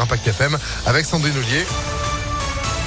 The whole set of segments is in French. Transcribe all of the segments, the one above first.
Impact FM avec Sandrine Ollier.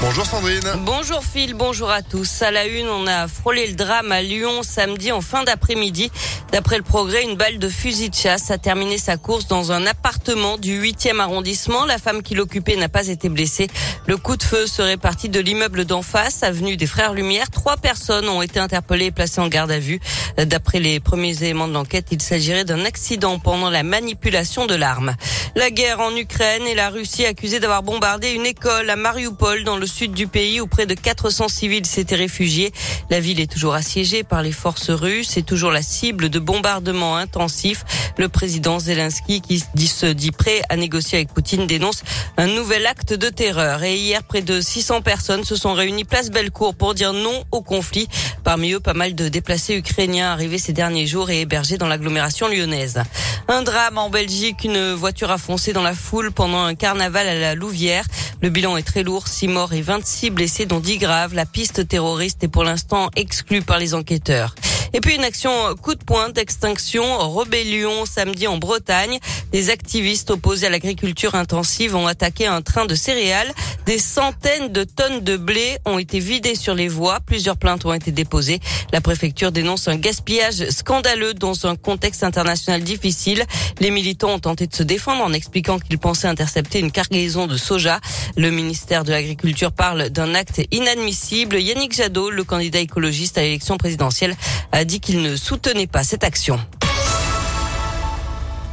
Bonjour Sandrine. Bonjour Phil, bonjour à tous. À la une, on a frôlé le drame à Lyon samedi en fin d'après-midi. D'après le progrès, une balle de fusil de chasse a terminé sa course dans un appartement du 8e arrondissement. La femme qui l'occupait n'a pas été blessée. Le coup de feu serait parti de l'immeuble d'en face, avenue des Frères Lumière. Trois personnes ont été interpellées et placées en garde à vue. D'après les premiers éléments de l'enquête, il s'agirait d'un accident pendant la manipulation de l'arme. La guerre en Ukraine et la Russie accusée d'avoir bombardé une école à Mariupol dans le sud du pays où près de 400 civils s'étaient réfugiés. La ville est toujours assiégée par les forces russes et toujours la cible de bombardements intensifs. Le président Zelensky, qui se dit prêt à négocier avec Poutine, dénonce un nouvel acte de terreur. Et hier, près de 600 personnes se sont réunies place Bellecour pour dire non au conflit. Parmi eux, pas mal de déplacés ukrainiens arrivés ces derniers jours et hébergés dans l'agglomération lyonnaise. Un drame en Belgique, une voiture a foncé dans la foule pendant un carnaval à la Louvière. Le bilan est très lourd, 6 morts et 26 blessés dont 10 graves. La piste terroriste est pour l'instant exclue par les enquêteurs. Et puis une action coup de poing d'extinction, rébellion samedi en Bretagne. Des activistes opposés à l'agriculture intensive ont attaqué un train de céréales. Des centaines de tonnes de blé ont été vidées sur les voies. Plusieurs plaintes ont été déposées. La préfecture dénonce un gaspillage scandaleux dans un contexte international difficile. Les militants ont tenté de se défendre en expliquant qu'ils pensaient intercepter une cargaison de soja. Le ministère de l'Agriculture parle d'un acte inadmissible. Yannick Jadot, le candidat écologiste à l'élection présidentielle, a dit qu'il ne soutenait pas cette action.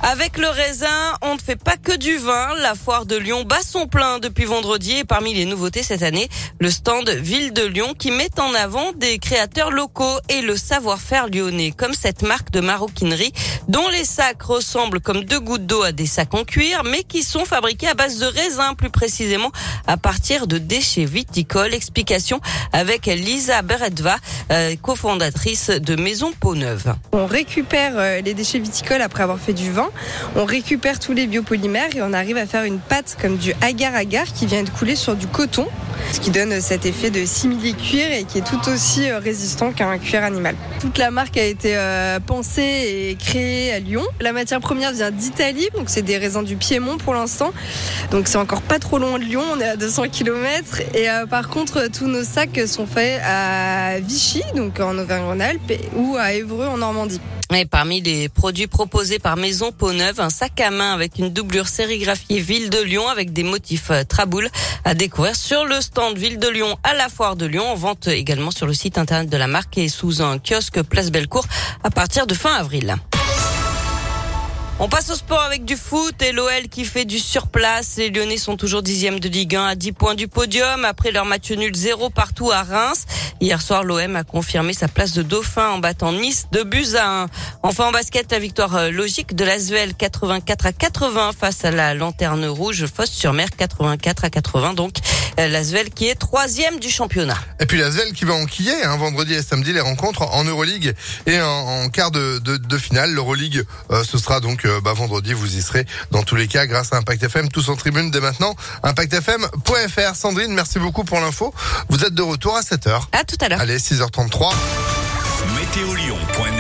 Avec le raisin, on ne fait pas que du vin. La foire de Lyon bat son plein depuis vendredi et parmi les nouveautés cette année, le stand Ville de Lyon qui met en avant des créateurs locaux et le savoir-faire lyonnais, comme cette marque de maroquinerie dont les sacs ressemblent comme deux gouttes d'eau à des sacs en cuir, mais qui sont fabriqués à base de raisin, plus précisément à partir de déchets viticoles. Explication avec Lisa Beretva, euh, cofondatrice de Maison Peau Neuve. On récupère euh, les déchets viticoles après avoir fait du vin on récupère tous les biopolymères et on arrive à faire une pâte comme du agar-agar qui vient de couler sur du coton, ce qui donne cet effet de simili-cuir et qui est tout aussi euh, résistant qu'un cuir animal. Toute la marque a été euh, pensée et créée à Lyon. La matière première vient d'Italie, donc c'est des raisins du Piémont pour l'instant. Donc c'est encore pas trop loin de Lyon, on est à 200 km. Et euh, par contre, tous nos sacs sont faits à Vichy, donc en Auvergne-Rhône-Alpes, ou à Évreux en Normandie. Et parmi les produits proposés par Maison Peau Neuve, un sac à main avec une doublure sérigraphiée Ville de Lyon avec des motifs euh, traboul à découvrir sur le stand Ville de Lyon à la foire de Lyon. En vente également sur le site internet de la marque et sous un kiosque Place Bellecour à partir de fin avril. On passe au sport avec du foot et l'OL qui fait du surplace. Les Lyonnais sont toujours dixième de Ligue 1 à 10 points du podium après leur match nul zéro partout à Reims. Hier soir, l'OM a confirmé sa place de dauphin en battant Nice de buts à 1. Enfin en basket, la victoire euh, logique de l'Asvel 84 à 80 face à la Lanterne Rouge Fosse sur Mer 84 à 80 donc. Euh, L'Asvel qui est troisième du championnat. Et puis l'Asvel qui va enquiller hein, vendredi et samedi les rencontres en Euroleague et en, quart de, de, finale. L'Euroleague, euh, ce sera donc euh, bah, vendredi. Vous y serez dans tous les cas grâce à Impact FM, tous en tribune dès maintenant. ImpactFM.fr. Sandrine, merci beaucoup pour l'info. Vous êtes de retour à 7h. À tout à l'heure. Allez, 6h33. Météolion.fr